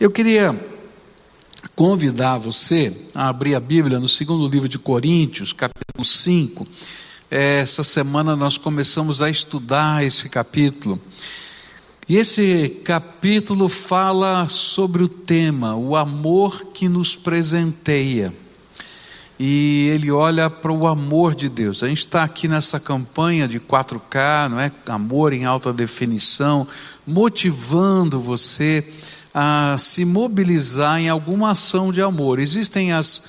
Eu queria convidar você a abrir a Bíblia no segundo livro de Coríntios, capítulo 5. Essa semana nós começamos a estudar esse capítulo. E esse capítulo fala sobre o tema, o amor que nos presenteia. E ele olha para o amor de Deus. A gente está aqui nessa campanha de 4K, não é? Amor em alta definição, motivando você a se mobilizar em alguma ação de amor. Existem as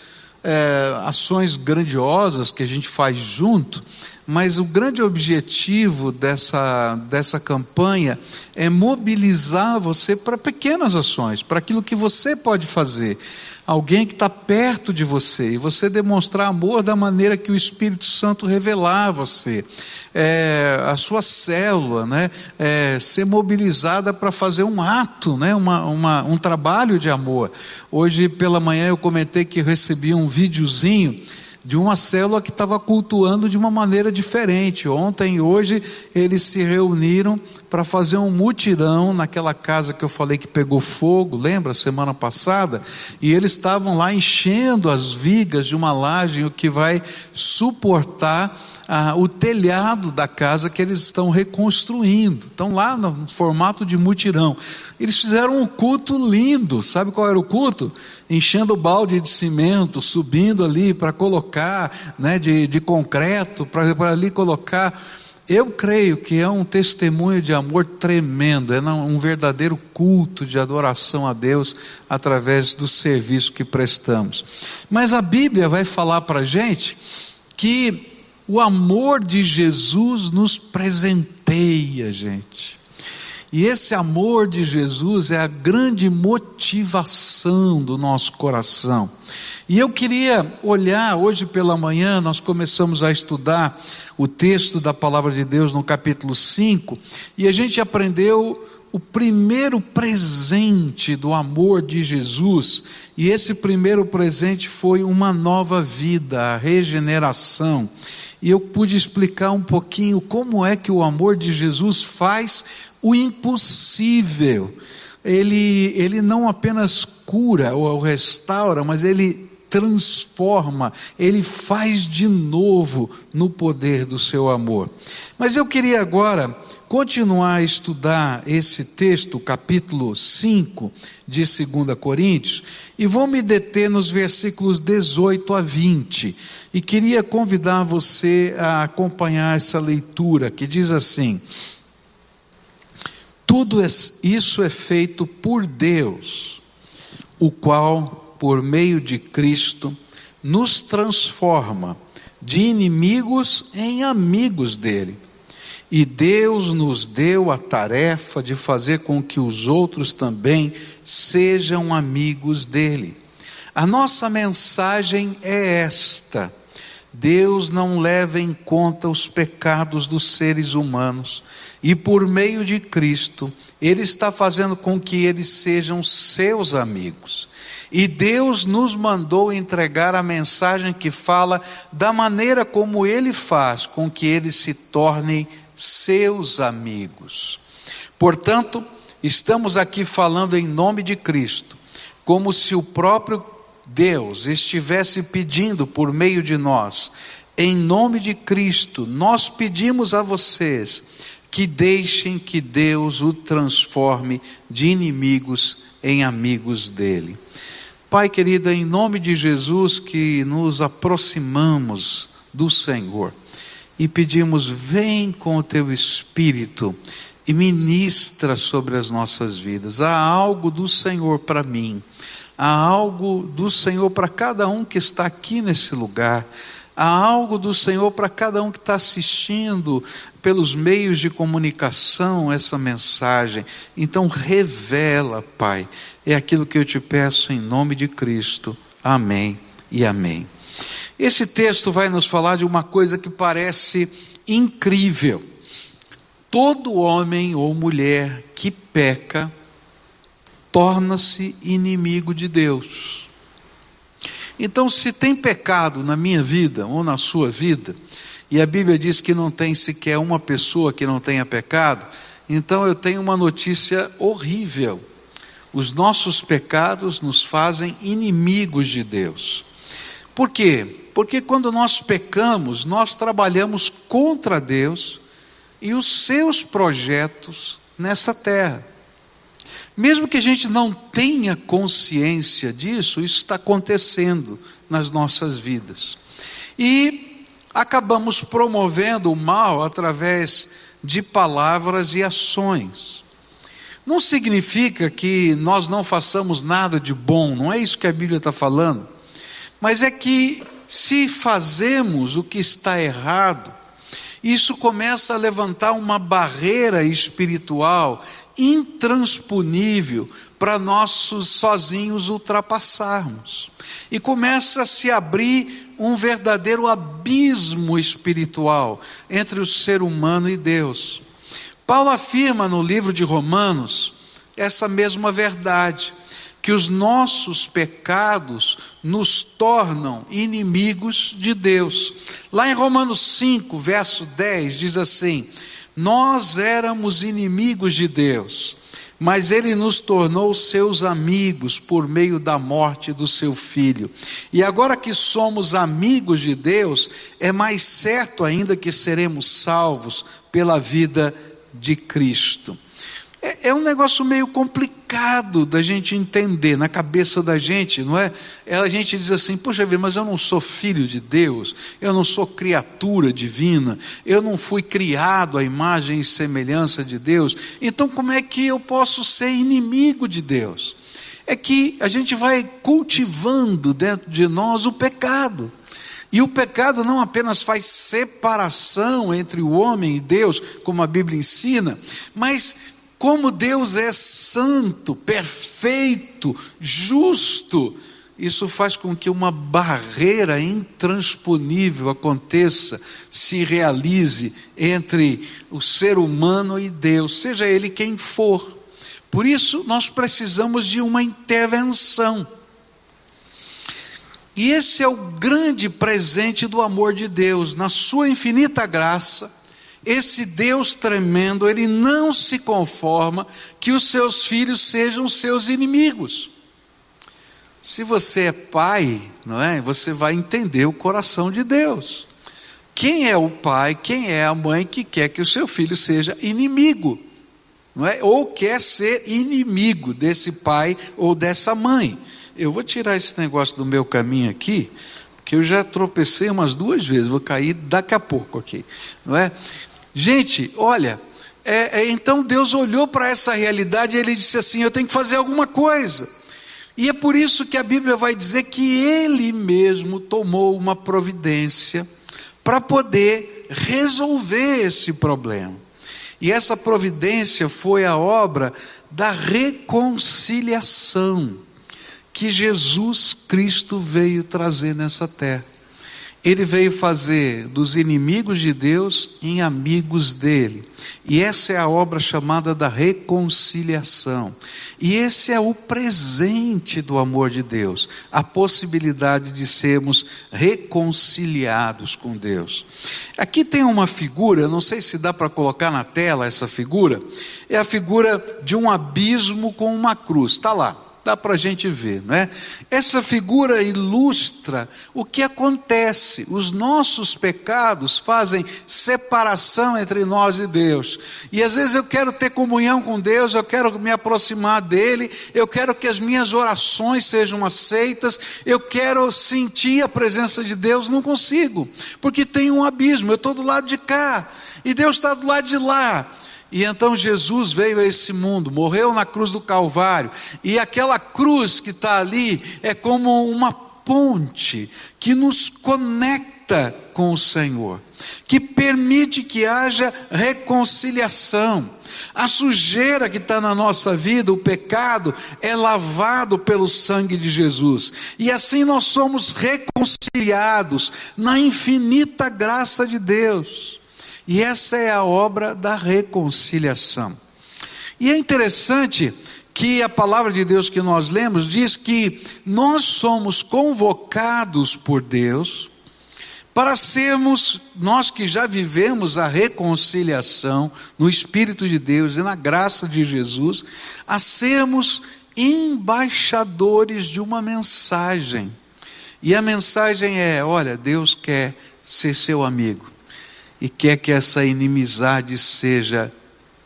é, ações grandiosas que a gente faz junto, mas o grande objetivo dessa, dessa campanha é mobilizar você para pequenas ações, para aquilo que você pode fazer. Alguém que está perto de você, e você demonstrar amor da maneira que o Espírito Santo revelar a você. É, a sua célula, né, é, ser mobilizada para fazer um ato, né, uma, uma, um trabalho de amor. Hoje pela manhã eu comentei que recebi um videozinho de uma célula que estava cultuando de uma maneira diferente. Ontem e hoje eles se reuniram para fazer um mutirão naquela casa que eu falei que pegou fogo, lembra, semana passada? E eles estavam lá enchendo as vigas de uma laje, o que vai suportar ah, o telhado da casa que eles estão reconstruindo. Estão lá no formato de mutirão. Eles fizeram um culto lindo. Sabe qual era o culto? Enchendo o balde de cimento, subindo ali para colocar, né, de, de concreto, para ali colocar. Eu creio que é um testemunho de amor tremendo, é um verdadeiro culto de adoração a Deus através do serviço que prestamos. Mas a Bíblia vai falar para a gente que o amor de Jesus nos presenteia, gente. E esse amor de Jesus é a grande motivação do nosso coração. E eu queria olhar, hoje pela manhã, nós começamos a estudar o texto da palavra de Deus no capítulo 5, e a gente aprendeu o primeiro presente do amor de Jesus, e esse primeiro presente foi uma nova vida, a regeneração e eu pude explicar um pouquinho como é que o amor de Jesus faz o impossível. Ele, ele não apenas cura ou restaura, mas ele transforma, ele faz de novo no poder do seu amor. Mas eu queria agora continuar a estudar esse texto, capítulo 5 de 2 Coríntios, e vou me deter nos versículos 18 a 20. E queria convidar você a acompanhar essa leitura, que diz assim: Tudo isso é feito por Deus, o qual, por meio de Cristo, nos transforma de inimigos em amigos dele e Deus nos deu a tarefa de fazer com que os outros também sejam amigos dele. A nossa mensagem é esta: Deus não leva em conta os pecados dos seres humanos, e por meio de Cristo, Ele está fazendo com que eles sejam seus amigos. E Deus nos mandou entregar a mensagem que fala da maneira como Ele faz com que eles se tornem seus amigos. Portanto, estamos aqui falando em nome de Cristo, como se o próprio Deus estivesse pedindo por meio de nós, em nome de Cristo, nós pedimos a vocês que deixem que Deus o transforme de inimigos em amigos dele. Pai querido, em nome de Jesus que nos aproximamos do Senhor e pedimos: vem com o teu Espírito e ministra sobre as nossas vidas. Há algo do Senhor para mim, há algo do Senhor para cada um que está aqui nesse lugar. Há algo do Senhor para cada um que está assistindo pelos meios de comunicação essa mensagem. Então, revela, Pai. É aquilo que eu te peço em nome de Cristo. Amém e amém. Esse texto vai nos falar de uma coisa que parece incrível. Todo homem ou mulher que peca torna-se inimigo de Deus. Então, se tem pecado na minha vida ou na sua vida, e a Bíblia diz que não tem sequer uma pessoa que não tenha pecado, então eu tenho uma notícia horrível. os nossos pecados nos fazem inimigos de Deus. Por quê? Porque quando nós pecamos, nós trabalhamos contra Deus e os seus projetos nessa terra. Mesmo que a gente não tenha consciência disso, isso está acontecendo nas nossas vidas. E acabamos promovendo o mal através de palavras e ações. Não significa que nós não façamos nada de bom, não é isso que a Bíblia está falando, mas é que se fazemos o que está errado, isso começa a levantar uma barreira espiritual intransponível para nós sozinhos ultrapassarmos. E começa a se abrir um verdadeiro abismo espiritual entre o ser humano e Deus. Paulo afirma no livro de Romanos essa mesma verdade, que os nossos pecados nos tornam inimigos de Deus. Lá em Romanos 5, verso 10, diz assim: Nós éramos inimigos de Deus, mas Ele nos tornou seus amigos por meio da morte do seu filho. E agora que somos amigos de Deus, é mais certo ainda que seremos salvos pela vida de Cristo. É, é, um negócio meio complicado da gente entender na cabeça da gente, não é? é? A gente diz assim: poxa vida, mas eu não sou filho de Deus, eu não sou criatura divina, eu não fui criado à imagem e semelhança de Deus, então como é que eu posso ser inimigo de Deus? É que a gente vai cultivando dentro de nós o pecado. E o pecado não apenas faz separação entre o homem e Deus, como a Bíblia ensina, mas como Deus é santo, perfeito, justo, isso faz com que uma barreira intransponível aconteça, se realize entre o ser humano e Deus, seja ele quem for. Por isso, nós precisamos de uma intervenção. E esse é o grande presente do amor de Deus, na sua infinita graça esse Deus tremendo, ele não se conforma que os seus filhos sejam seus inimigos. Se você é pai, não é? Você vai entender o coração de Deus. Quem é o pai, quem é a mãe que quer que o seu filho seja inimigo? Não é? Ou quer ser inimigo desse pai ou dessa mãe. Eu vou tirar esse negócio do meu caminho aqui, porque eu já tropecei umas duas vezes, vou cair daqui a pouco aqui, não é? Gente, olha, é, é, então Deus olhou para essa realidade e ele disse assim: Eu tenho que fazer alguma coisa. E é por isso que a Bíblia vai dizer que ele mesmo tomou uma providência para poder resolver esse problema. E essa providência foi a obra da reconciliação que Jesus Cristo veio trazer nessa terra. Ele veio fazer dos inimigos de Deus em amigos dele. E essa é a obra chamada da reconciliação. E esse é o presente do amor de Deus, a possibilidade de sermos reconciliados com Deus. Aqui tem uma figura, não sei se dá para colocar na tela essa figura, é a figura de um abismo com uma cruz. Está lá dá para a gente ver, não é? Essa figura ilustra o que acontece. Os nossos pecados fazem separação entre nós e Deus. E às vezes eu quero ter comunhão com Deus, eu quero me aproximar dele, eu quero que as minhas orações sejam aceitas, eu quero sentir a presença de Deus, não consigo, porque tem um abismo. Eu estou do lado de cá e Deus está do lado de lá. E então Jesus veio a esse mundo, morreu na cruz do Calvário, e aquela cruz que está ali é como uma ponte que nos conecta com o Senhor, que permite que haja reconciliação. A sujeira que está na nossa vida, o pecado, é lavado pelo sangue de Jesus, e assim nós somos reconciliados na infinita graça de Deus. E essa é a obra da reconciliação. E é interessante que a palavra de Deus que nós lemos diz que nós somos convocados por Deus para sermos, nós que já vivemos a reconciliação no Espírito de Deus e na graça de Jesus, a sermos embaixadores de uma mensagem. E a mensagem é: olha, Deus quer ser seu amigo e quer que essa inimizade seja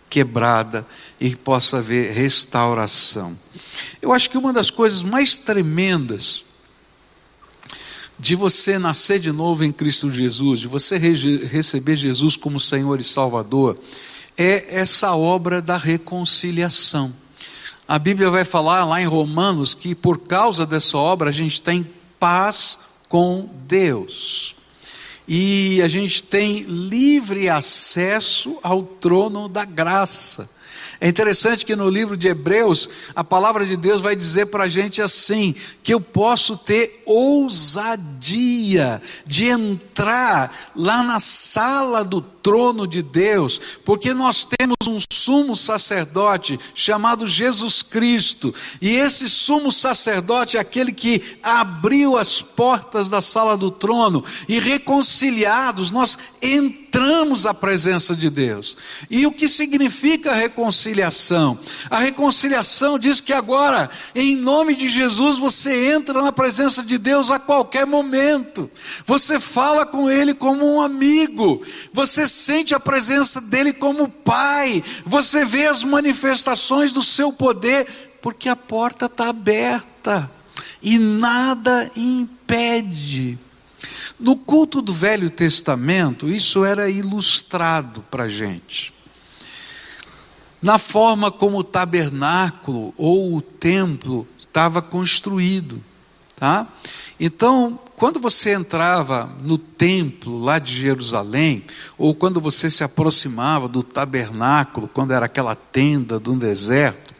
quebrada e possa haver restauração. Eu acho que uma das coisas mais tremendas de você nascer de novo em Cristo Jesus, de você receber Jesus como Senhor e Salvador, é essa obra da reconciliação. A Bíblia vai falar lá em Romanos que por causa dessa obra a gente tem paz com Deus. E a gente tem livre acesso ao trono da graça. É interessante que no livro de Hebreus, a palavra de Deus vai dizer para a gente assim: que eu posso ter ousadia de entrar lá na sala do trono de Deus, porque nós temos um sumo sacerdote chamado Jesus Cristo, e esse sumo sacerdote é aquele que abriu as portas da sala do trono, e reconciliados, nós entramos à presença de Deus. E o que significa reconciliação? A reconciliação diz que agora, em nome de Jesus, você entra na presença de Deus a qualquer momento, você fala com Ele como um amigo, você sente a presença dele como Pai, você vê as manifestações do seu poder, porque a porta está aberta e nada impede. No culto do Velho Testamento, isso era ilustrado para a gente. Na forma como o tabernáculo ou o templo estava construído, tá? Então, quando você entrava no templo lá de Jerusalém, ou quando você se aproximava do tabernáculo, quando era aquela tenda do deserto,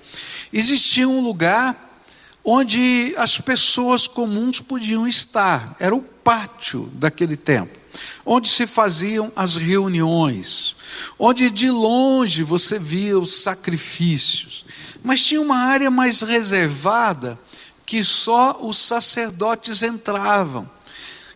existia um lugar onde as pessoas comuns podiam estar, era o pátio daquele templo, onde se faziam as reuniões, onde de longe você via os sacrifícios, mas tinha uma área mais reservada que só os sacerdotes entravam,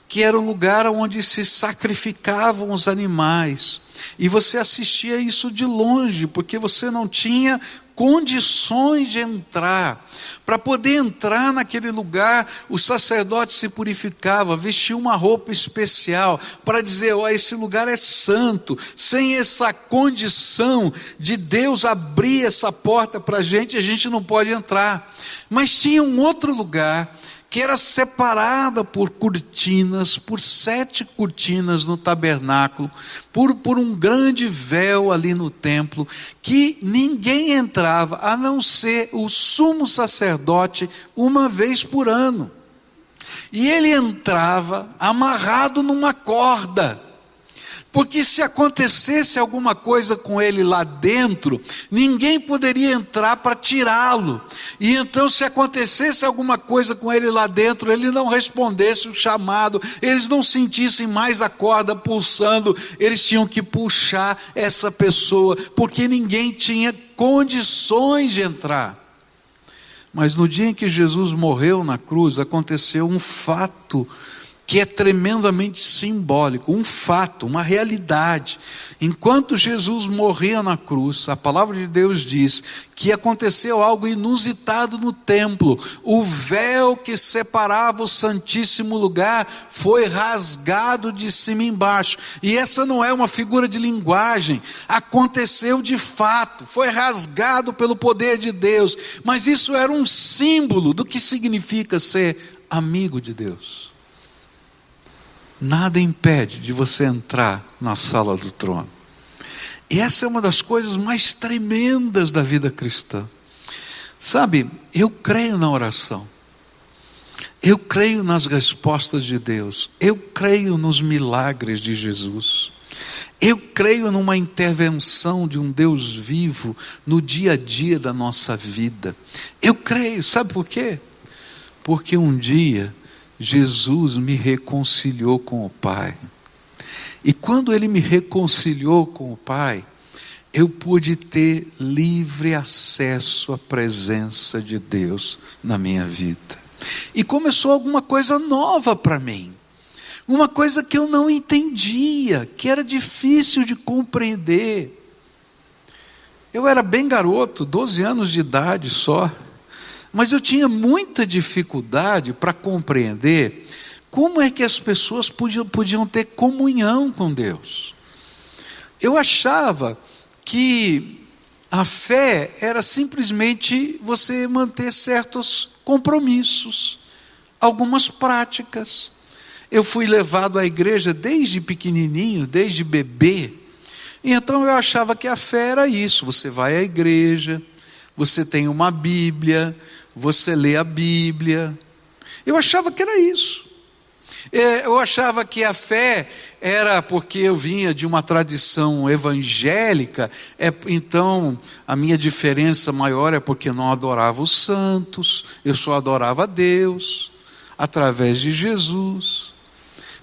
que era o lugar onde se sacrificavam os animais. E você assistia isso de longe, porque você não tinha condições de entrar. Para poder entrar naquele lugar, o sacerdote se purificava, vestia uma roupa especial para dizer: ó, oh, esse lugar é santo. Sem essa condição de Deus abrir essa porta para a gente, a gente não pode entrar. Mas tinha um outro lugar que era separada por cortinas, por sete cortinas no tabernáculo, por, por um grande véu ali no templo, que ninguém entrava, a não ser o sumo sacerdote, uma vez por ano. E ele entrava amarrado numa corda. Porque se acontecesse alguma coisa com ele lá dentro, ninguém poderia entrar para tirá-lo. E então, se acontecesse alguma coisa com ele lá dentro, ele não respondesse o chamado, eles não sentissem mais a corda pulsando, eles tinham que puxar essa pessoa, porque ninguém tinha condições de entrar. Mas no dia em que Jesus morreu na cruz, aconteceu um fato que é tremendamente simbólico, um fato, uma realidade. Enquanto Jesus morria na cruz, a palavra de Deus diz que aconteceu algo inusitado no templo. O véu que separava o Santíssimo Lugar foi rasgado de cima embaixo. E essa não é uma figura de linguagem, aconteceu de fato, foi rasgado pelo poder de Deus. Mas isso era um símbolo do que significa ser amigo de Deus nada impede de você entrar na sala do trono. E essa é uma das coisas mais tremendas da vida cristã. Sabe, eu creio na oração. Eu creio nas respostas de Deus. Eu creio nos milagres de Jesus. Eu creio numa intervenção de um Deus vivo no dia a dia da nossa vida. Eu creio, sabe por quê? Porque um dia Jesus me reconciliou com o Pai. E quando ele me reconciliou com o Pai, eu pude ter livre acesso à presença de Deus na minha vida. E começou alguma coisa nova para mim. Uma coisa que eu não entendia, que era difícil de compreender. Eu era bem garoto, 12 anos de idade só. Mas eu tinha muita dificuldade para compreender como é que as pessoas podiam, podiam ter comunhão com Deus. Eu achava que a fé era simplesmente você manter certos compromissos, algumas práticas. Eu fui levado à igreja desde pequenininho, desde bebê. Então eu achava que a fé era isso: você vai à igreja, você tem uma Bíblia, você lê a Bíblia. Eu achava que era isso. É, eu achava que a fé era porque eu vinha de uma tradição evangélica, é, então a minha diferença maior é porque não adorava os santos, eu só adorava Deus, através de Jesus.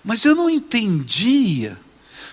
Mas eu não entendia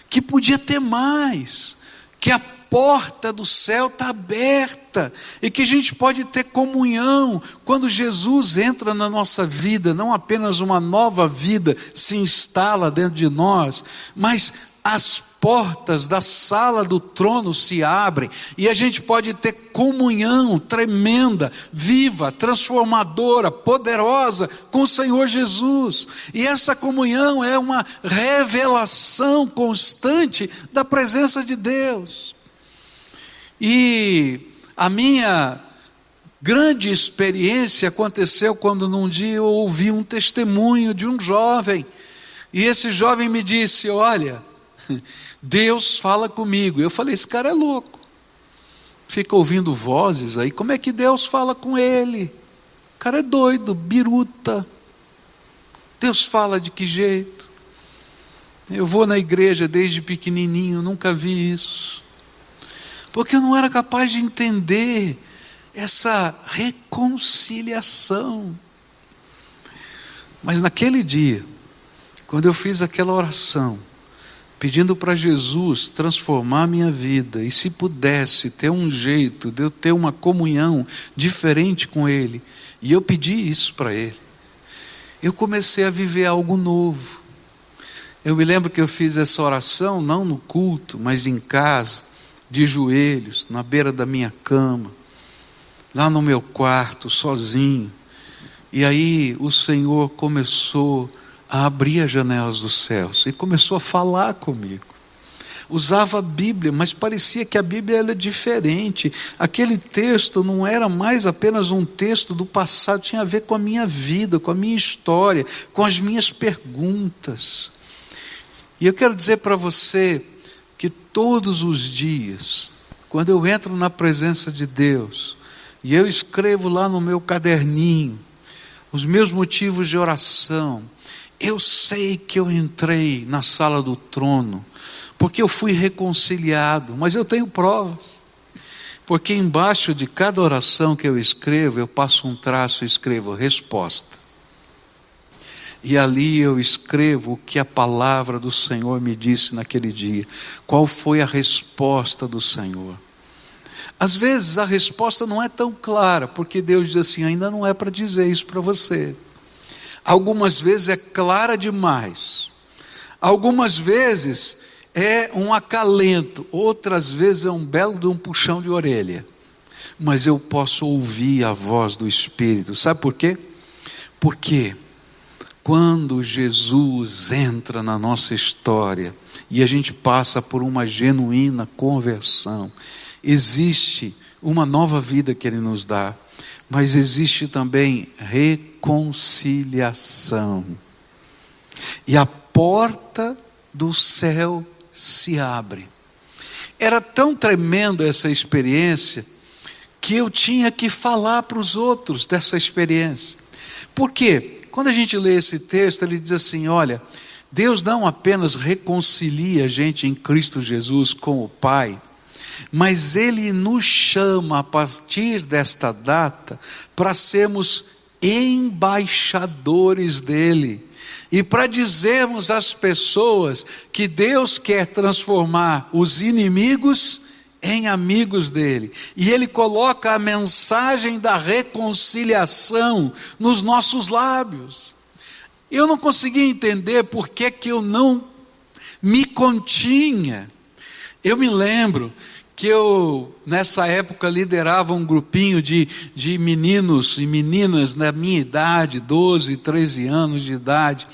que podia ter mais, que a porta do céu está aberta e que a gente pode ter comunhão quando Jesus entra na nossa vida, não apenas uma nova vida se instala dentro de nós, mas as portas da sala do trono se abrem e a gente pode ter comunhão tremenda, viva, transformadora, poderosa com o Senhor Jesus. E essa comunhão é uma revelação constante da presença de Deus. E a minha grande experiência aconteceu quando num dia eu ouvi um testemunho de um jovem. E esse jovem me disse: Olha, Deus fala comigo. Eu falei: Esse cara é louco. Fica ouvindo vozes aí. Como é que Deus fala com ele? O cara é doido, biruta. Deus fala de que jeito? Eu vou na igreja desde pequenininho, nunca vi isso porque eu não era capaz de entender essa reconciliação. Mas naquele dia, quando eu fiz aquela oração, pedindo para Jesus transformar minha vida, e se pudesse ter um jeito de eu ter uma comunhão diferente com Ele, e eu pedi isso para Ele, eu comecei a viver algo novo. Eu me lembro que eu fiz essa oração, não no culto, mas em casa de joelhos, na beira da minha cama, lá no meu quarto, sozinho. E aí o Senhor começou a abrir as janelas dos céus e começou a falar comigo. Usava a Bíblia, mas parecia que a Bíblia era diferente. Aquele texto não era mais apenas um texto do passado, tinha a ver com a minha vida, com a minha história, com as minhas perguntas. E eu quero dizer para você, que todos os dias, quando eu entro na presença de Deus, e eu escrevo lá no meu caderninho os meus motivos de oração, eu sei que eu entrei na sala do trono, porque eu fui reconciliado, mas eu tenho provas. Porque embaixo de cada oração que eu escrevo, eu passo um traço e escrevo resposta e ali eu escrevo o que a palavra do Senhor me disse naquele dia. Qual foi a resposta do Senhor? Às vezes a resposta não é tão clara, porque Deus diz assim: ainda não é para dizer isso para você. Algumas vezes é clara demais, algumas vezes é um acalento, outras vezes é um belo de um puxão de orelha. Mas eu posso ouvir a voz do Espírito, sabe por quê? Porque quando Jesus entra na nossa história e a gente passa por uma genuína conversão, existe uma nova vida que Ele nos dá, mas existe também reconciliação. E a porta do céu se abre. Era tão tremenda essa experiência que eu tinha que falar para os outros dessa experiência. Por quê? Quando a gente lê esse texto, ele diz assim: olha, Deus não apenas reconcilia a gente em Cristo Jesus com o Pai, mas Ele nos chama a partir desta data para sermos embaixadores dEle. E para dizermos às pessoas que Deus quer transformar os inimigos em amigos dele. E ele coloca a mensagem da reconciliação nos nossos lábios. Eu não conseguia entender por que, que eu não me continha. Eu me lembro que eu, nessa época, liderava um grupinho de, de meninos e meninas na minha idade, 12, 13 anos de idade.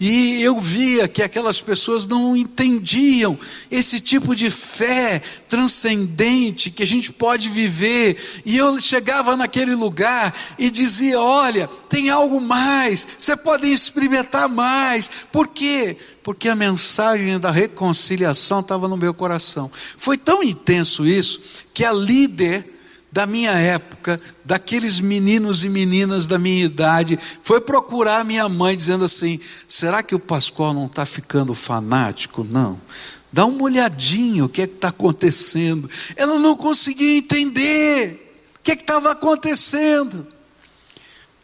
E eu via que aquelas pessoas não entendiam esse tipo de fé transcendente que a gente pode viver. E eu chegava naquele lugar e dizia: Olha, tem algo mais, você pode experimentar mais. Por quê? Porque a mensagem da reconciliação estava no meu coração. Foi tão intenso isso que a líder da minha época, daqueles meninos e meninas da minha idade, foi procurar minha mãe dizendo assim: será que o Pascoal não está ficando fanático? Não. Dá uma olhadinha o que é que está acontecendo. Ela não conseguia entender o que é estava acontecendo.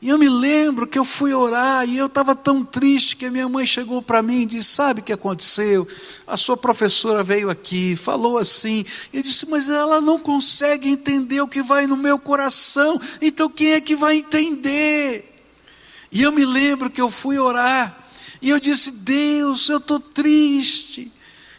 E eu me lembro que eu fui orar e eu estava tão triste que a minha mãe chegou para mim e disse: Sabe o que aconteceu? A sua professora veio aqui, falou assim. Eu disse: Mas ela não consegue entender o que vai no meu coração, então quem é que vai entender? E eu me lembro que eu fui orar e eu disse: Deus, eu estou triste.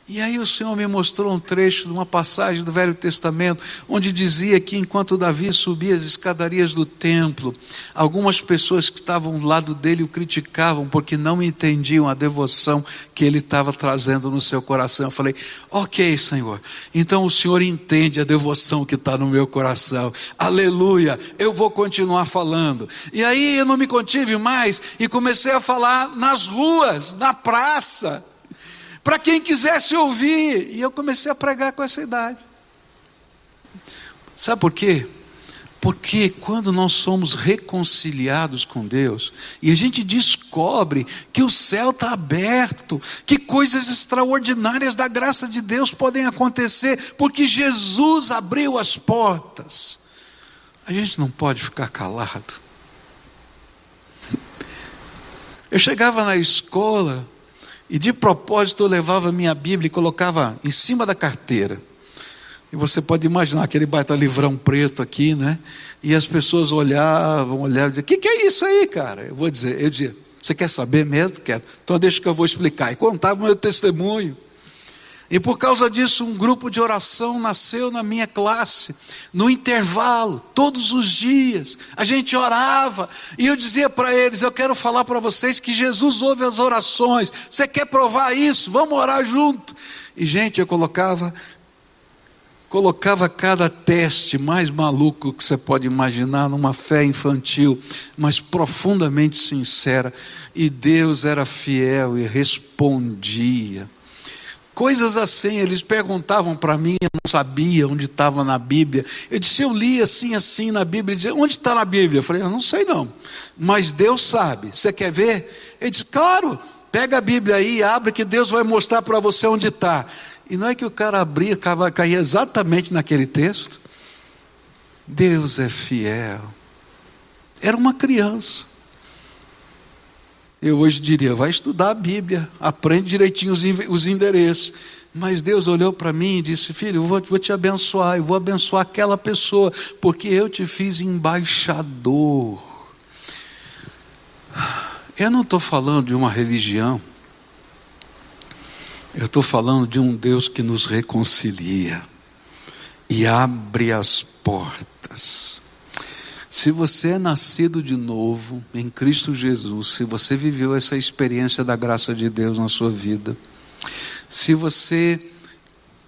E aí o Senhor me mostrou um trecho de uma passagem do Velho Testamento, onde dizia que enquanto Davi subia as escadarias do templo, algumas pessoas que estavam do lado dele o criticavam porque não entendiam a devoção que ele estava trazendo no seu coração. Eu falei, ok, Senhor, então o Senhor entende a devoção que está no meu coração. Aleluia, eu vou continuar falando. E aí eu não me contive mais e comecei a falar nas ruas, na praça para quem quisesse ouvir. E eu comecei a pregar com essa idade. Sabe por quê? Porque quando nós somos reconciliados com Deus e a gente descobre que o céu está aberto, que coisas extraordinárias da graça de Deus podem acontecer, porque Jesus abriu as portas, a gente não pode ficar calado. Eu chegava na escola e de propósito eu levava minha Bíblia e colocava em cima da carteira. E você pode imaginar aquele baita livrão preto aqui, né? E as pessoas olhavam, olhavam, diziam, o que, que é isso aí, cara? Eu vou dizer, eu dizia, você quer saber mesmo? Quero. Então deixa que eu vou explicar. E contava o meu testemunho. E por causa disso, um grupo de oração nasceu na minha classe, no intervalo, todos os dias. A gente orava, e eu dizia para eles: Eu quero falar para vocês que Jesus ouve as orações. Você quer provar isso? Vamos orar junto. E, gente, eu colocava. Colocava cada teste mais maluco que você pode imaginar, numa fé infantil, mas profundamente sincera, e Deus era fiel e respondia. Coisas assim, eles perguntavam para mim, eu não sabia onde estava na Bíblia. Eu disse, eu li assim, assim na Bíblia. Dizia, onde está na Bíblia? Eu falei, eu não sei não, mas Deus sabe. Você quer ver? Ele disse, claro, pega a Bíblia aí, abre que Deus vai mostrar para você onde está. E não é que o cara abria, caía exatamente naquele texto. Deus é fiel. Era uma criança. Eu hoje diria, vai estudar a Bíblia, aprende direitinho os endereços. Mas Deus olhou para mim e disse: Filho, eu vou, te abençoar, eu vou abençoar aquela pessoa, porque eu te fiz embaixador. Eu não estou falando de uma religião, eu estou falando de um Deus que nos reconcilia e abre as portas. Se você é nascido de novo em Cristo Jesus, se você viveu essa experiência da graça de Deus na sua vida, se você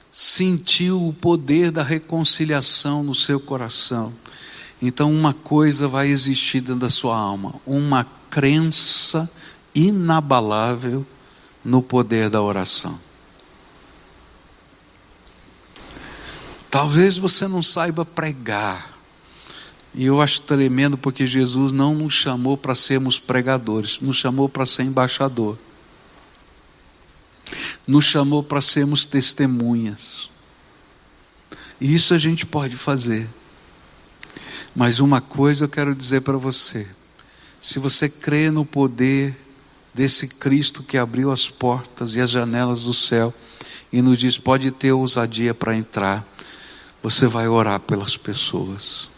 sentiu o poder da reconciliação no seu coração, então uma coisa vai existir dentro da sua alma: uma crença inabalável no poder da oração. Talvez você não saiba pregar, e eu acho tremendo porque Jesus não nos chamou para sermos pregadores, nos chamou para ser embaixador. Nos chamou para sermos testemunhas. E isso a gente pode fazer. Mas uma coisa eu quero dizer para você: se você crê no poder desse Cristo que abriu as portas e as janelas do céu e nos diz: pode ter ousadia para entrar, você vai orar pelas pessoas.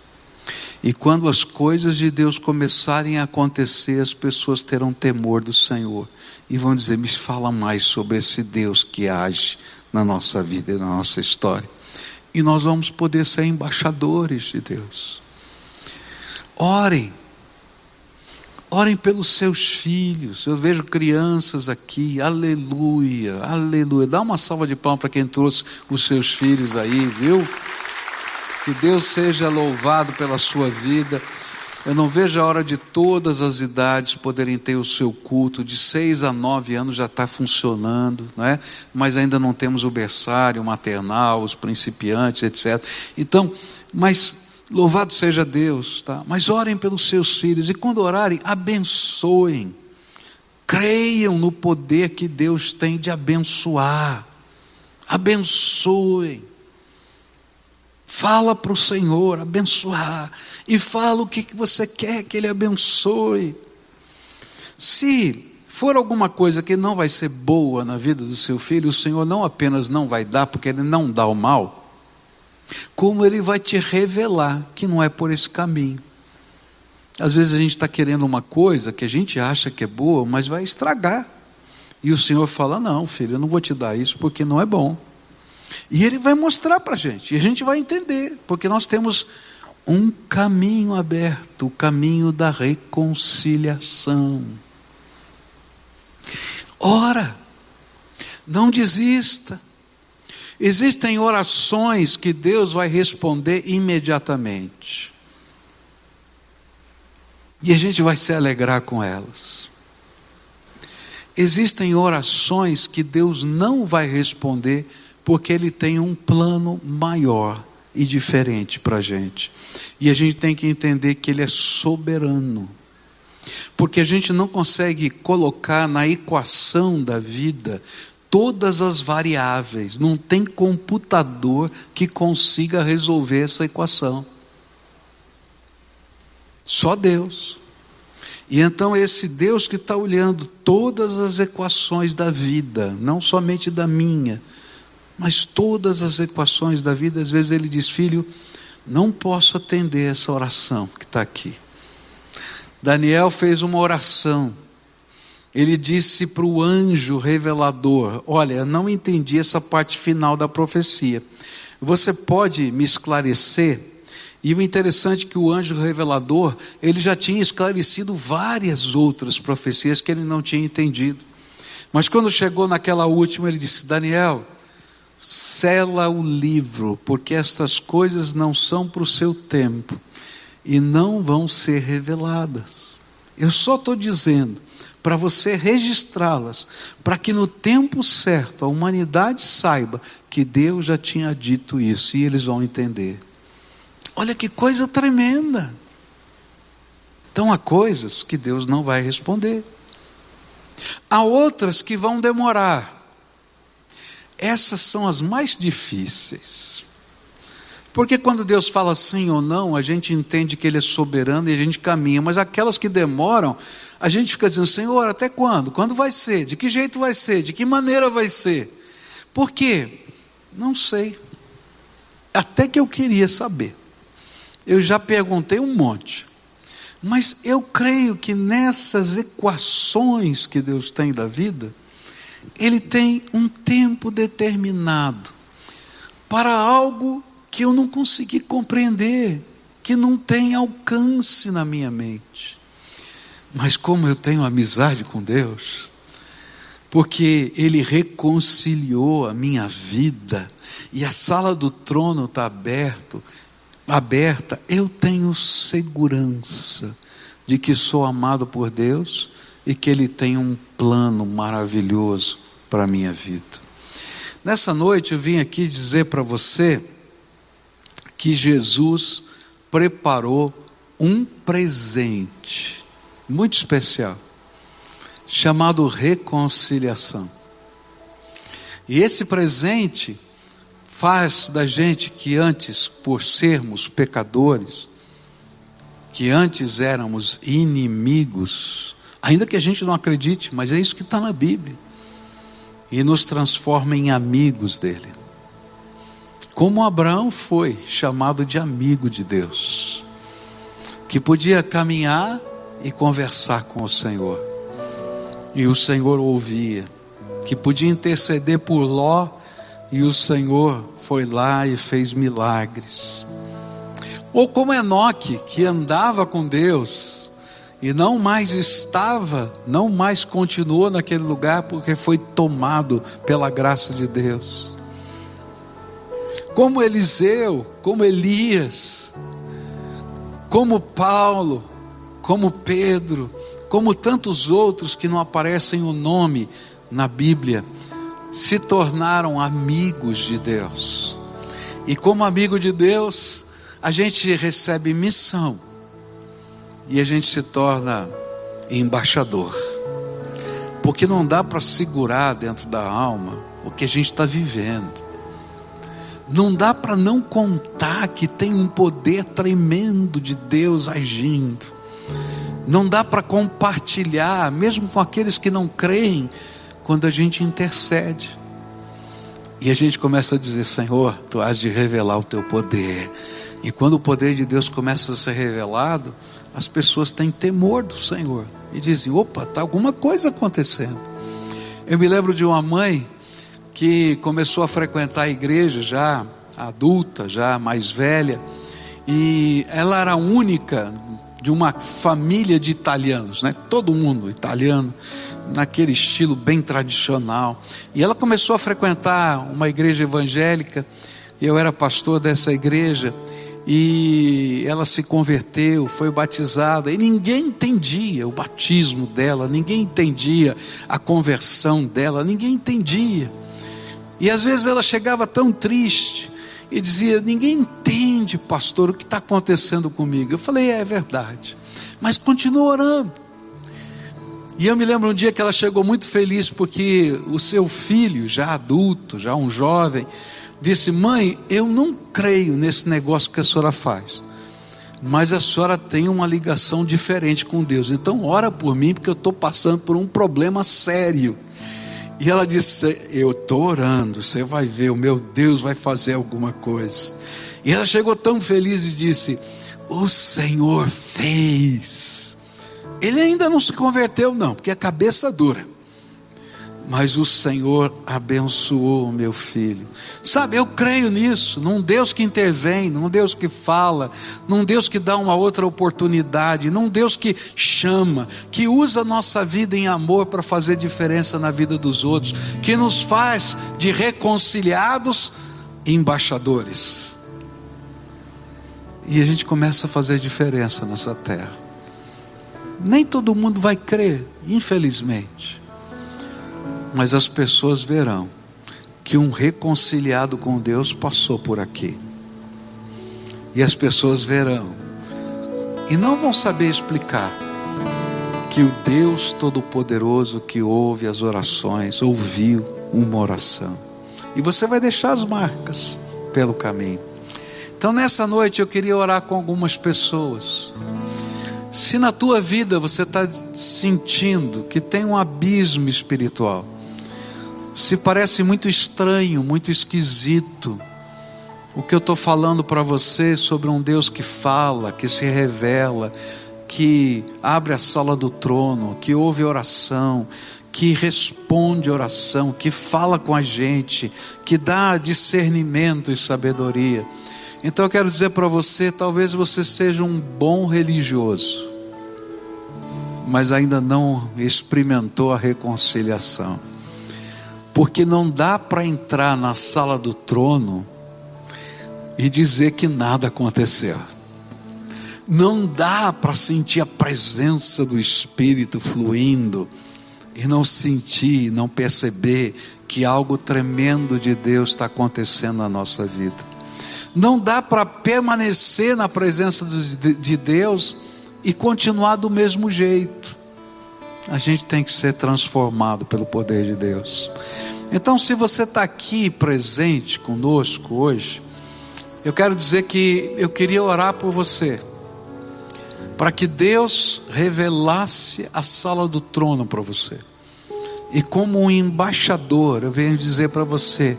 E quando as coisas de Deus começarem a acontecer, as pessoas terão temor do Senhor e vão dizer: Me fala mais sobre esse Deus que age na nossa vida e na nossa história. e nós vamos poder ser embaixadores de Deus. Orem. Orem pelos seus filhos. Eu vejo crianças aqui. Aleluia, aleluia. Dá uma salva de palmas para quem trouxe os seus filhos aí, viu? Que Deus seja louvado pela sua vida. Eu não vejo a hora de todas as idades poderem ter o seu culto, de seis a nove anos já está funcionando, não é? mas ainda não temos o berçário maternal, os principiantes, etc. Então, mas louvado seja Deus, tá? Mas orem pelos seus filhos e quando orarem, abençoem. Creiam no poder que Deus tem de abençoar. Abençoem. Fala para o Senhor abençoar. E fala o que você quer que Ele abençoe. Se for alguma coisa que não vai ser boa na vida do seu filho, o Senhor não apenas não vai dar, porque Ele não dá o mal, como Ele vai te revelar que não é por esse caminho. Às vezes a gente está querendo uma coisa que a gente acha que é boa, mas vai estragar. E o Senhor fala: Não, filho, eu não vou te dar isso porque não é bom. E ele vai mostrar para a gente, e a gente vai entender, porque nós temos um caminho aberto o caminho da reconciliação. Ora, não desista. Existem orações que Deus vai responder imediatamente. E a gente vai se alegrar com elas. Existem orações que Deus não vai responder porque Ele tem um plano maior e diferente para a gente. E a gente tem que entender que Ele é soberano. Porque a gente não consegue colocar na equação da vida todas as variáveis, não tem computador que consiga resolver essa equação. Só Deus. E então, esse Deus que está olhando todas as equações da vida, não somente da minha, mas todas as equações da vida, às vezes ele diz: Filho, não posso atender essa oração que está aqui. Daniel fez uma oração. Ele disse para o anjo revelador: Olha, não entendi essa parte final da profecia. Você pode me esclarecer? E o interessante é que o anjo revelador, ele já tinha esclarecido várias outras profecias que ele não tinha entendido. Mas quando chegou naquela última, ele disse: Daniel, Sela o livro, porque estas coisas não são para o seu tempo e não vão ser reveladas. Eu só estou dizendo para você registrá-las, para que no tempo certo a humanidade saiba que Deus já tinha dito isso e eles vão entender. Olha que coisa tremenda. Então há coisas que Deus não vai responder. Há outras que vão demorar. Essas são as mais difíceis. Porque quando Deus fala sim ou não, a gente entende que Ele é soberano e a gente caminha, mas aquelas que demoram, a gente fica dizendo: Senhor, até quando? Quando vai ser? De que jeito vai ser? De que maneira vai ser? Por quê? Não sei. Até que eu queria saber. Eu já perguntei um monte. Mas eu creio que nessas equações que Deus tem da vida, ele tem um tempo determinado para algo que eu não consegui compreender, que não tem alcance na minha mente. Mas como eu tenho amizade com Deus, porque Ele reconciliou a minha vida e a sala do trono está aberto, aberta, eu tenho segurança de que sou amado por Deus e que Ele tem um plano maravilhoso para a minha vida. Nessa noite eu vim aqui dizer para você que Jesus preparou um presente muito especial, chamado reconciliação. E esse presente faz da gente que antes, por sermos pecadores, que antes éramos inimigos, Ainda que a gente não acredite, mas é isso que está na Bíblia. E nos transforma em amigos dele. Como Abraão foi chamado de amigo de Deus, que podia caminhar e conversar com o Senhor, e o Senhor ouvia, que podia interceder por Ló e o Senhor foi lá e fez milagres. Ou como Enoque, que andava com Deus e não mais estava, não mais continuou naquele lugar porque foi tomado pela graça de Deus. Como Eliseu, como Elias, como Paulo, como Pedro, como tantos outros que não aparecem o nome na Bíblia, se tornaram amigos de Deus. E como amigo de Deus, a gente recebe missão e a gente se torna embaixador. Porque não dá para segurar dentro da alma o que a gente está vivendo. Não dá para não contar que tem um poder tremendo de Deus agindo. Não dá para compartilhar, mesmo com aqueles que não creem, quando a gente intercede. E a gente começa a dizer: Senhor, tu has de revelar o teu poder. E quando o poder de Deus começa a ser revelado, as pessoas têm temor do Senhor e dizem: opa, está alguma coisa acontecendo. Eu me lembro de uma mãe que começou a frequentar a igreja já adulta, já mais velha, e ela era única de uma família de italianos, né? Todo mundo italiano, naquele estilo bem tradicional. E ela começou a frequentar uma igreja evangélica. Eu era pastor dessa igreja e ela se converteu, foi batizada, e ninguém entendia o batismo dela, ninguém entendia a conversão dela, ninguém entendia. E às vezes ela chegava tão triste e dizia: Ninguém entende, pastor, o que está acontecendo comigo. Eu falei: É, é verdade, mas continua orando. E eu me lembro um dia que ela chegou muito feliz porque o seu filho, já adulto, já um jovem, disse: Mãe, eu não creio nesse negócio que a senhora faz, mas a senhora tem uma ligação diferente com Deus, então ora por mim, porque eu estou passando por um problema sério. E ela disse: Eu estou orando, você vai ver, o meu Deus vai fazer alguma coisa. E ela chegou tão feliz e disse: O Senhor fez. Ele ainda não se converteu, não, porque a cabeça dura. Mas o Senhor abençoou o meu filho. Sabe, eu creio nisso, num Deus que intervém, num Deus que fala, num Deus que dá uma outra oportunidade, num Deus que chama, que usa nossa vida em amor para fazer diferença na vida dos outros, que nos faz de reconciliados embaixadores. E a gente começa a fazer diferença nessa terra. Nem todo mundo vai crer, infelizmente mas as pessoas verão que um reconciliado com Deus passou por aqui. E as pessoas verão e não vão saber explicar que o Deus Todo-Poderoso que ouve as orações ouviu uma oração. E você vai deixar as marcas pelo caminho. Então nessa noite eu queria orar com algumas pessoas. Se na tua vida você está sentindo que tem um abismo espiritual, se parece muito estranho, muito esquisito, o que eu estou falando para você sobre um Deus que fala, que se revela, que abre a sala do trono, que ouve oração, que responde oração, que fala com a gente, que dá discernimento e sabedoria. Então eu quero dizer para você: talvez você seja um bom religioso, mas ainda não experimentou a reconciliação. Porque não dá para entrar na sala do trono e dizer que nada aconteceu. Não dá para sentir a presença do Espírito fluindo e não sentir, não perceber que algo tremendo de Deus está acontecendo na nossa vida. Não dá para permanecer na presença de Deus e continuar do mesmo jeito a gente tem que ser transformado pelo poder de Deus. Então, se você está aqui presente conosco hoje, eu quero dizer que eu queria orar por você, para que Deus revelasse a sala do trono para você. E como um embaixador, eu venho dizer para você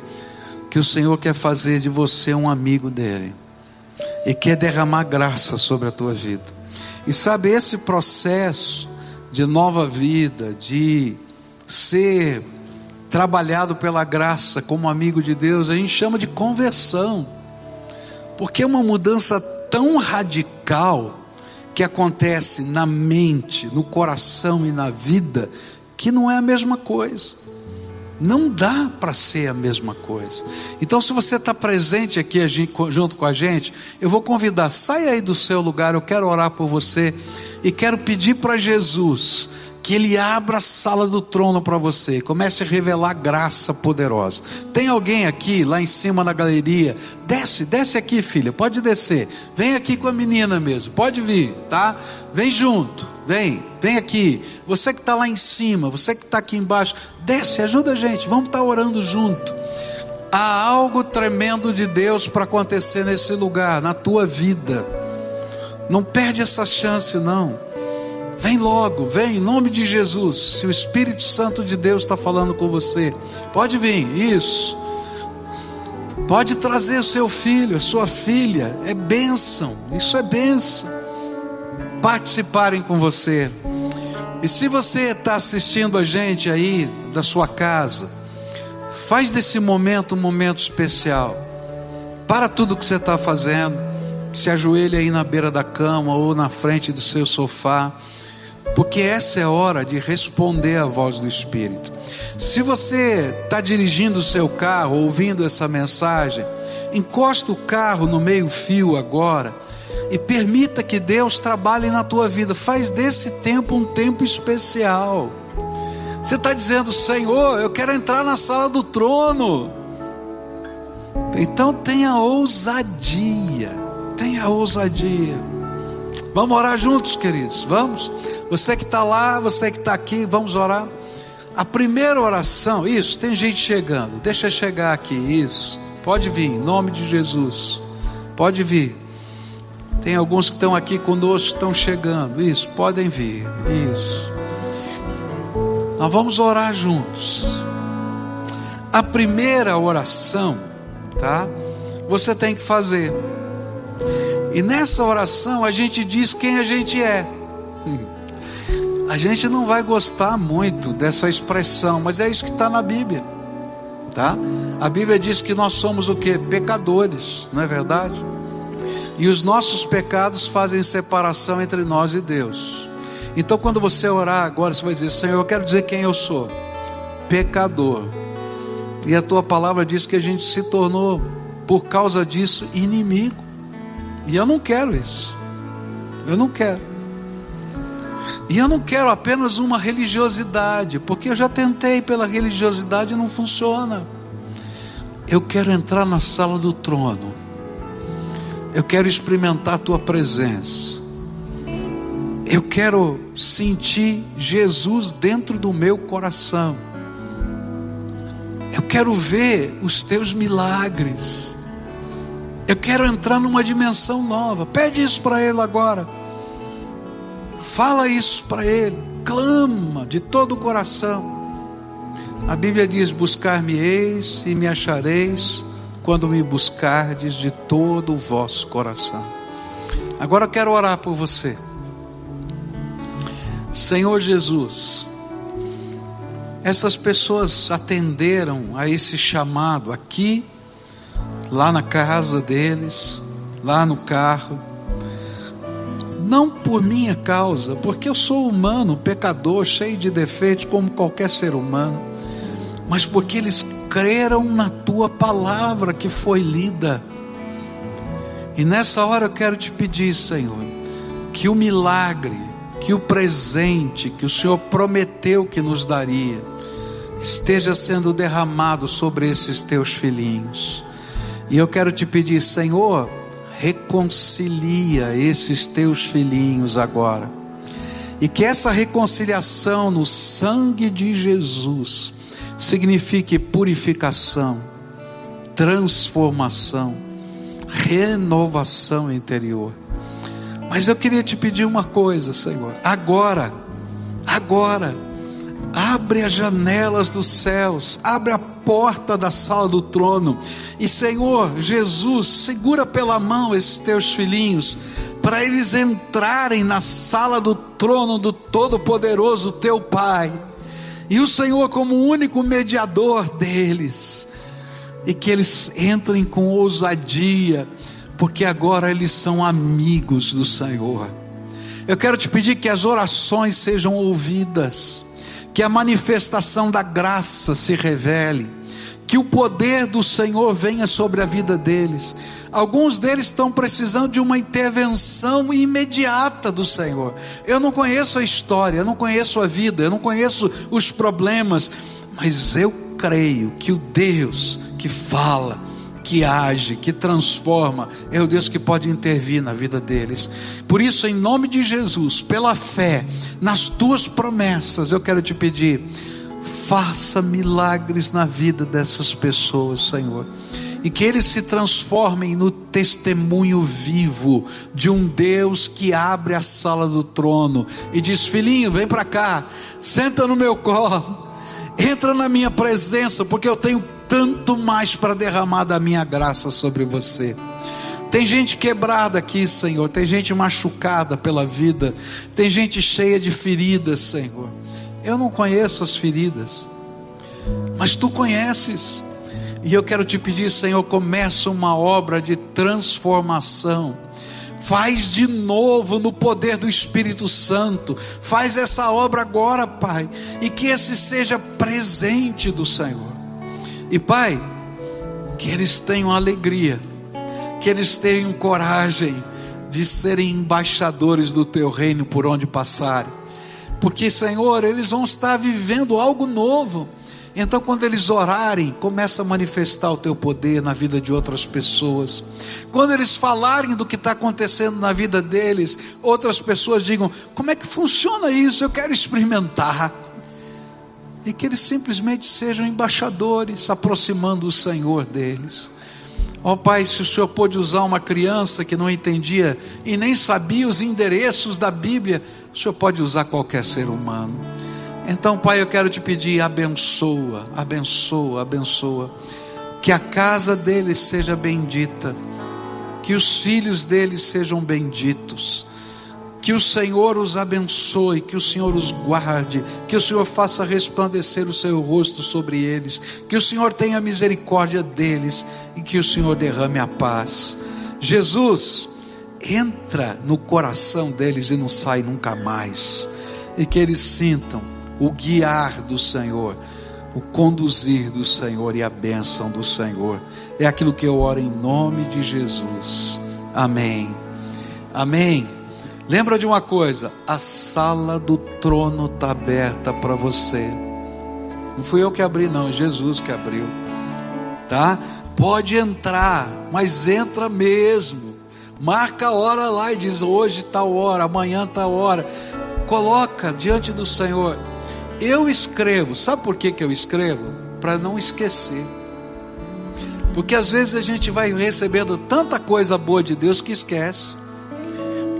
que o Senhor quer fazer de você um amigo dele e quer derramar graça sobre a tua vida. E sabe, esse processo de nova vida, de ser trabalhado pela graça como amigo de Deus, a gente chama de conversão, porque é uma mudança tão radical que acontece na mente, no coração e na vida, que não é a mesma coisa. Não dá para ser a mesma coisa. Então, se você está presente aqui junto com a gente, eu vou convidar, saia aí do seu lugar, eu quero orar por você e quero pedir para Jesus que Ele abra a sala do trono para você comece a revelar graça poderosa. Tem alguém aqui, lá em cima na galeria? Desce, desce aqui, filha, pode descer. Vem aqui com a menina mesmo, pode vir, tá? Vem junto, vem, vem aqui. Você que está lá em cima, você que está aqui embaixo, desce, ajuda a gente, vamos estar tá orando junto. Há algo tremendo de Deus para acontecer nesse lugar, na tua vida. Não perde essa chance, não. Vem logo, vem em nome de Jesus. Se o Espírito Santo de Deus está falando com você, pode vir, isso. Pode trazer o seu filho, a sua filha, é bênção, isso é bênção. Participarem com você. E se você está assistindo a gente aí da sua casa, faz desse momento um momento especial. Para tudo que você está fazendo, se ajoelha aí na beira da cama ou na frente do seu sofá porque essa é a hora de responder à voz do Espírito. Se você está dirigindo o seu carro, ouvindo essa mensagem, encosta o carro no meio-fio agora e permita que Deus trabalhe na tua vida. Faz desse tempo um tempo especial. Você está dizendo, Senhor, eu quero entrar na sala do trono. Então tenha ousadia, tenha ousadia. Vamos orar juntos, queridos, vamos. Você que está lá, você que está aqui, vamos orar. A primeira oração, isso, tem gente chegando, deixa chegar aqui, isso. Pode vir, em nome de Jesus. Pode vir. Tem alguns que estão aqui conosco, estão chegando, isso, podem vir, isso. Nós vamos orar juntos. A primeira oração, tá? Você tem que fazer. E nessa oração a gente diz quem a gente é. A gente não vai gostar muito dessa expressão, mas é isso que está na Bíblia, tá? A Bíblia diz que nós somos o que? Pecadores, não é verdade? E os nossos pecados fazem separação entre nós e Deus. Então, quando você orar agora, você vai dizer: Senhor, eu quero dizer quem eu sou, pecador. E a tua palavra diz que a gente se tornou, por causa disso, inimigo. E eu não quero isso. Eu não quero. E eu não quero apenas uma religiosidade, porque eu já tentei pela religiosidade e não funciona. Eu quero entrar na sala do trono. Eu quero experimentar a tua presença. Eu quero sentir Jesus dentro do meu coração. Eu quero ver os teus milagres. Eu quero entrar numa dimensão nova. Pede isso para Ele agora. Fala isso para Ele, clama de todo o coração. A Bíblia diz: Buscar-me-eis e me achareis quando me buscardes de todo o vosso coração. Agora eu quero orar por você. Senhor Jesus, essas pessoas atenderam a esse chamado aqui, lá na casa deles, lá no carro não por minha causa, porque eu sou humano, pecador, cheio de defeitos, como qualquer ser humano, mas porque eles creram na tua palavra que foi lida. E nessa hora eu quero te pedir, Senhor, que o milagre, que o presente que o Senhor prometeu que nos daria, esteja sendo derramado sobre esses teus filhinhos. E eu quero te pedir, Senhor, reconcilia esses teus filhinhos agora. E que essa reconciliação no sangue de Jesus signifique purificação, transformação, renovação interior. Mas eu queria te pedir uma coisa, Senhor. Agora, agora, abre as janelas dos céus, abre a porta da sala do trono. E Senhor Jesus, segura pela mão esses teus filhinhos, para eles entrarem na sala do trono do Todo-Poderoso, teu Pai, e o Senhor como único mediador deles, e que eles entrem com ousadia, porque agora eles são amigos do Senhor. Eu quero te pedir que as orações sejam ouvidas, que a manifestação da graça se revele, que o poder do Senhor venha sobre a vida deles. Alguns deles estão precisando de uma intervenção imediata do Senhor. Eu não conheço a história, eu não conheço a vida, eu não conheço os problemas, mas eu creio que o Deus que fala, que age, que transforma, é o Deus que pode intervir na vida deles. Por isso, em nome de Jesus, pela fé, nas tuas promessas, eu quero te pedir faça milagres na vida dessas pessoas, Senhor. E que eles se transformem no testemunho vivo de um Deus que abre a sala do trono e diz: Filhinho, vem para cá, senta no meu colo, entra na minha presença, porque eu tenho tanto mais para derramar da minha graça sobre você. Tem gente quebrada aqui, Senhor. Tem gente machucada pela vida. Tem gente cheia de feridas, Senhor. Eu não conheço as feridas, mas tu conheces. E eu quero te pedir, Senhor, começa uma obra de transformação. Faz de novo no poder do Espírito Santo. Faz essa obra agora, Pai, e que esse seja presente do Senhor. E Pai, que eles tenham alegria, que eles tenham coragem de serem embaixadores do teu reino por onde passarem porque, Senhor, eles vão estar vivendo algo novo. Então, quando eles orarem, começa a manifestar o teu poder na vida de outras pessoas. Quando eles falarem do que está acontecendo na vida deles, outras pessoas digam: como é que funciona isso? Eu quero experimentar. E que eles simplesmente sejam embaixadores, aproximando o Senhor deles. Ó oh, Pai, se o Senhor pôde usar uma criança que não entendia e nem sabia os endereços da Bíblia, o Senhor pode usar qualquer ser humano. Então, Pai, eu quero te pedir: abençoa, abençoa, abençoa. Que a casa deles seja bendita, que os filhos deles sejam benditos que o Senhor os abençoe, que o Senhor os guarde, que o Senhor faça resplandecer o seu rosto sobre eles, que o Senhor tenha misericórdia deles e que o Senhor derrame a paz. Jesus, entra no coração deles e não sai nunca mais, e que eles sintam o guiar do Senhor, o conduzir do Senhor e a bênção do Senhor. É aquilo que eu oro em nome de Jesus. Amém. Amém. Lembra de uma coisa: a sala do trono está aberta para você. Não fui eu que abri, não, é Jesus que abriu. Tá? Pode entrar, mas entra mesmo. Marca a hora lá e diz: hoje está hora, amanhã está hora. Coloca diante do Senhor. Eu escrevo, sabe por que, que eu escrevo? Para não esquecer. Porque às vezes a gente vai recebendo tanta coisa boa de Deus que esquece.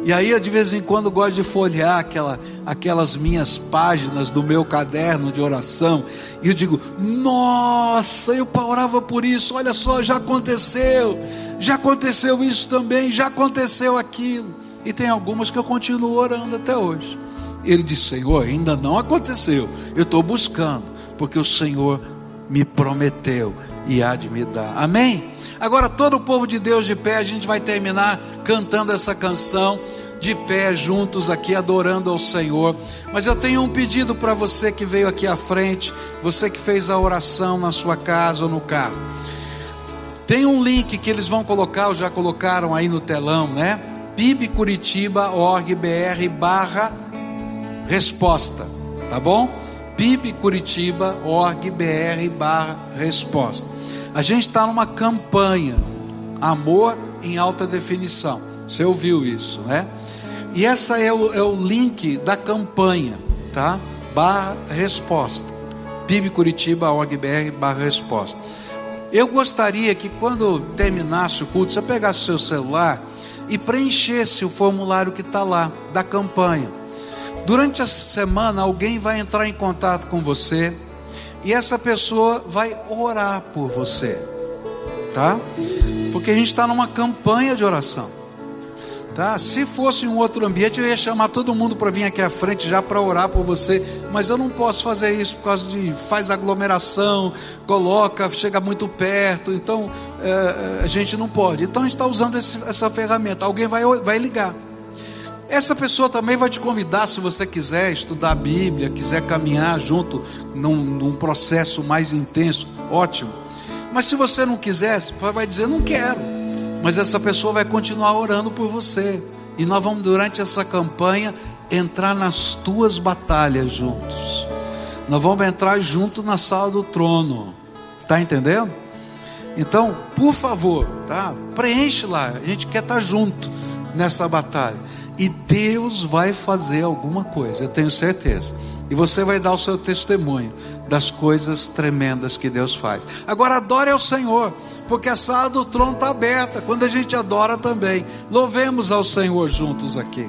E aí, de vez em quando, gosto de folhear aquela, aquelas minhas páginas do meu caderno de oração. E eu digo: Nossa, eu orava por isso. Olha só, já aconteceu. Já aconteceu isso também. Já aconteceu aquilo. E tem algumas que eu continuo orando até hoje. Ele disse: Senhor, ainda não aconteceu. Eu estou buscando, porque o Senhor me prometeu e há de me dar. Amém? Agora, todo o povo de Deus de pé, a gente vai terminar cantando essa canção de pé juntos aqui adorando ao Senhor. Mas eu tenho um pedido para você que veio aqui à frente, você que fez a oração na sua casa ou no carro. Tem um link que eles vão colocar, ou já colocaram aí no telão, né? pibcuritiba.org.br barra resposta, tá bom? pibcuritiba.org.br barra resposta. A gente está numa campanha, amor em alta definição. Você ouviu isso, né? E essa é o, é o link da campanha, tá? Barra resposta. pibcuritiba.org.br barra resposta. Eu gostaria que quando terminasse o culto, você pegasse seu celular e preenchesse o formulário que está lá, da campanha. Durante essa semana, alguém vai entrar em contato com você e essa pessoa vai orar por você, tá? Porque a gente está numa campanha de oração. Tá? Se fosse um outro ambiente, eu ia chamar todo mundo para vir aqui à frente já para orar por você, mas eu não posso fazer isso por causa de faz aglomeração, coloca, chega muito perto, então é, a gente não pode. Então a gente está usando esse, essa ferramenta. Alguém vai, vai ligar. Essa pessoa também vai te convidar, se você quiser estudar a Bíblia, quiser caminhar junto num, num processo mais intenso, ótimo. Mas se você não quiser, vai dizer: não quero. Mas essa pessoa vai continuar orando por você. E nós vamos, durante essa campanha, entrar nas tuas batalhas juntos. Nós vamos entrar junto na sala do trono. Está entendendo? Então, por favor, tá? Preenche lá. A gente quer estar junto nessa batalha. E Deus vai fazer alguma coisa, eu tenho certeza. E você vai dar o seu testemunho das coisas tremendas que Deus faz. Agora adore ao Senhor porque a sala do trono está aberta. Quando a gente adora também, louvemos ao Senhor juntos aqui.